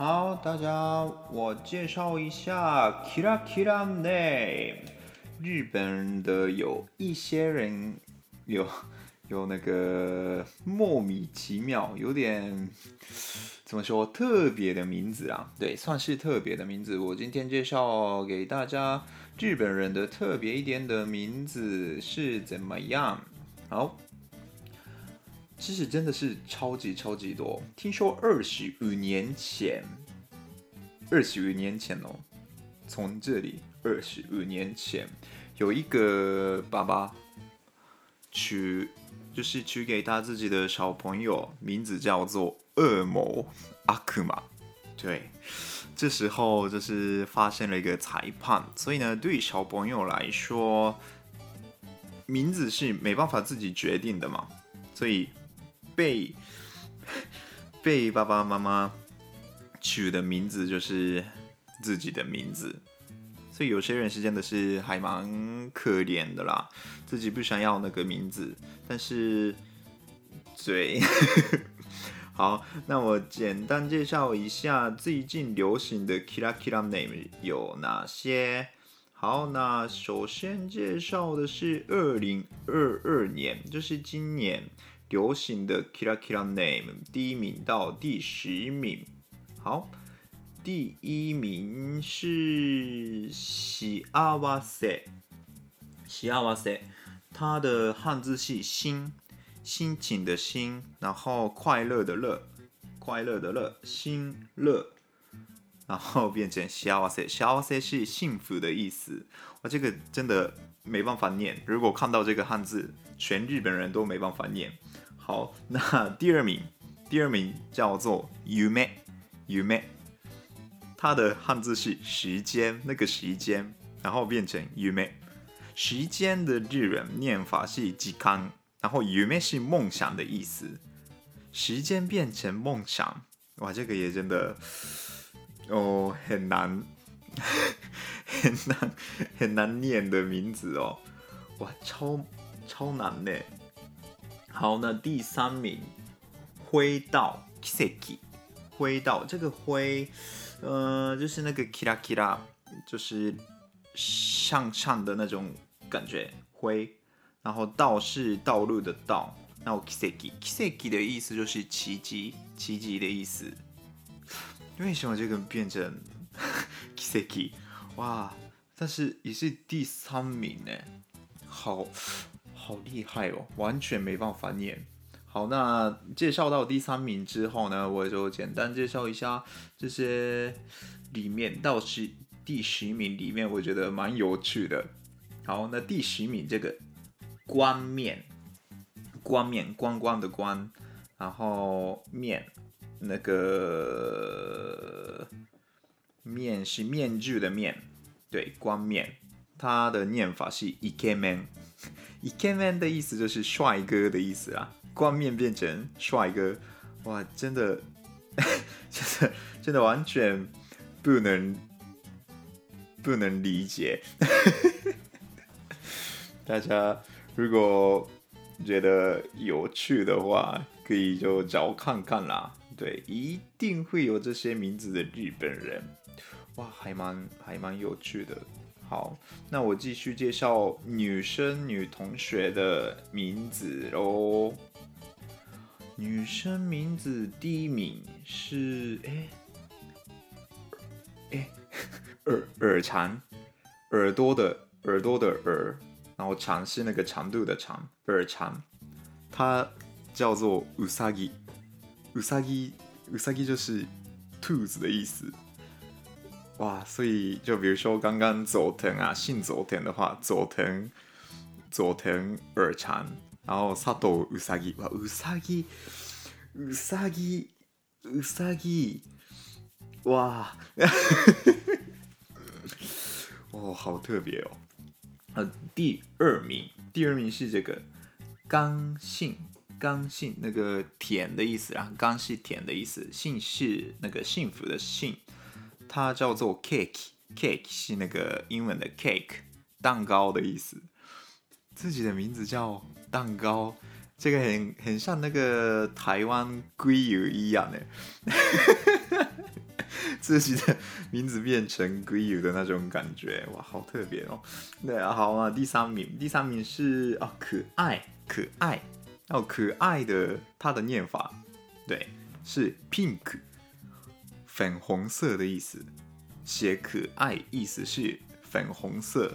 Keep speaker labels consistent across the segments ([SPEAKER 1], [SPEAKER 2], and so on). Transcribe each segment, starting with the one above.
[SPEAKER 1] 好，大家，我介绍一下 Kira Kira Name。日本的有一些人有 有那个莫名其妙，有点怎么说特别的名字啊？对，算是特别的名字。我今天介绍给大家日本人的特别一点的名字是怎么样？好。其实真的是超级超级多。听说二十五年前，二十五年前哦，从这里二十五年前，有一个爸爸取，就是取给他自己的小朋友名字叫做恶魔阿克玛。对，这时候就是发生了一个裁判，所以呢，对小朋友来说，名字是没办法自己决定的嘛，所以。被被爸爸妈妈取的名字就是自己的名字，所以有些人是真的是还蛮可怜的啦，自己不想要那个名字，但是对，好，那我简单介绍一下最近流行的 Kira Kira Name 有哪些。好，那首先介绍的是二零二二年，就是今年。流行的 Kira Kira Name 第一名到第十名，好，第一名是西阿瓦塞，西阿瓦塞，它的汉字是心，心情的心，然后快乐的乐，快乐的乐，心乐，然后变成西阿瓦塞，西阿瓦塞是幸福的意思，我这个真的没办法念，如果看到这个汉字，全日本人都没办法念。好，那第二名，第二名叫做 Yume，Yume，它的汉字是时间，那个时间，然后变成 Yume，时间的日文念法是时间，然后 Yume 是梦想的意思，时间变成梦想，哇，这个也真的哦很难，很难很难念的名字哦，哇，超超难呢。好，那第三名，辉道 Kiseki，辉道这个辉，呃，就是那个 kira kira，就是向上的那种感觉，辉，然后道是道路的道，那我 Kiseki Kiseki 的意思就是奇迹，奇迹的意思。为什么这个变成 Kiseki？哇，但是也是第三名呢，好。好厉害哦，完全没办法念。好，那介绍到第三名之后呢，我就简单介绍一下这些里面到十第十名里面，我觉得蛮有趣的。好，那第十名这个光面，光面，光光的光，然后面那个面是面具的面，对，光面，它的念法是イケメン。イケメン的意思就是帅哥的意思啊，光面变成帅哥，哇，真的，真的，真的完全不能不能理解。大家如果觉得有趣的话，可以就找看看啦。对，一定会有这些名字的日本人， 哇，还蛮还蛮有趣的。好，那我继续介绍女生女同学的名字喽。女生名字第一名是哎哎耳耳长，耳朵的耳朵的耳，然后长是那个长度的长，耳长。它叫做うさぎ，うさぎうさぎ就是兔子的意思。 哇，所以就比如说刚刚佐藤啊，姓佐藤的话，佐藤佐藤耳长，然后佐藤うさぎ，哇，うさぎうさぎうさぎ，哇，哇， 哦，好特别哦。呃，第二名，第二名是这个刚性，刚性那个甜的意思啊，刚是甜的意思，幸是那个幸福的幸， 它叫做 cake，cake 是那个英文的 cake，蛋糕的意思。自己的名字叫蛋糕，这个很很像那个台湾鲑鱼一样的。自己的名字变成鲑鱼的那种感觉，哇，好特别哦！对，好啊，第三名，第三名是啊，可爱，可爱，哦，可爱的，它的念法，对，是 pink，粉红色的意思，写可爱，意思是粉红色。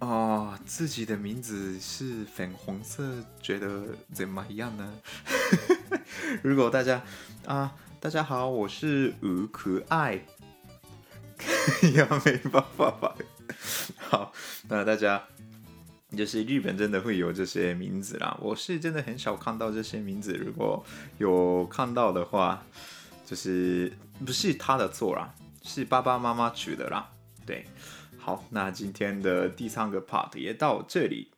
[SPEAKER 1] 哦，自己的名字是粉红色，觉得怎么样呢？如果大家啊。大家好，我是吴可爱，也没办法吧。好，那大家就是日本真的会有这些名字啦。我是真的很少看到这些名字，如果有看到的话，就是不是他的错啦，是爸爸妈妈取的啦。对，好，那今天的第三个 part 也到这里。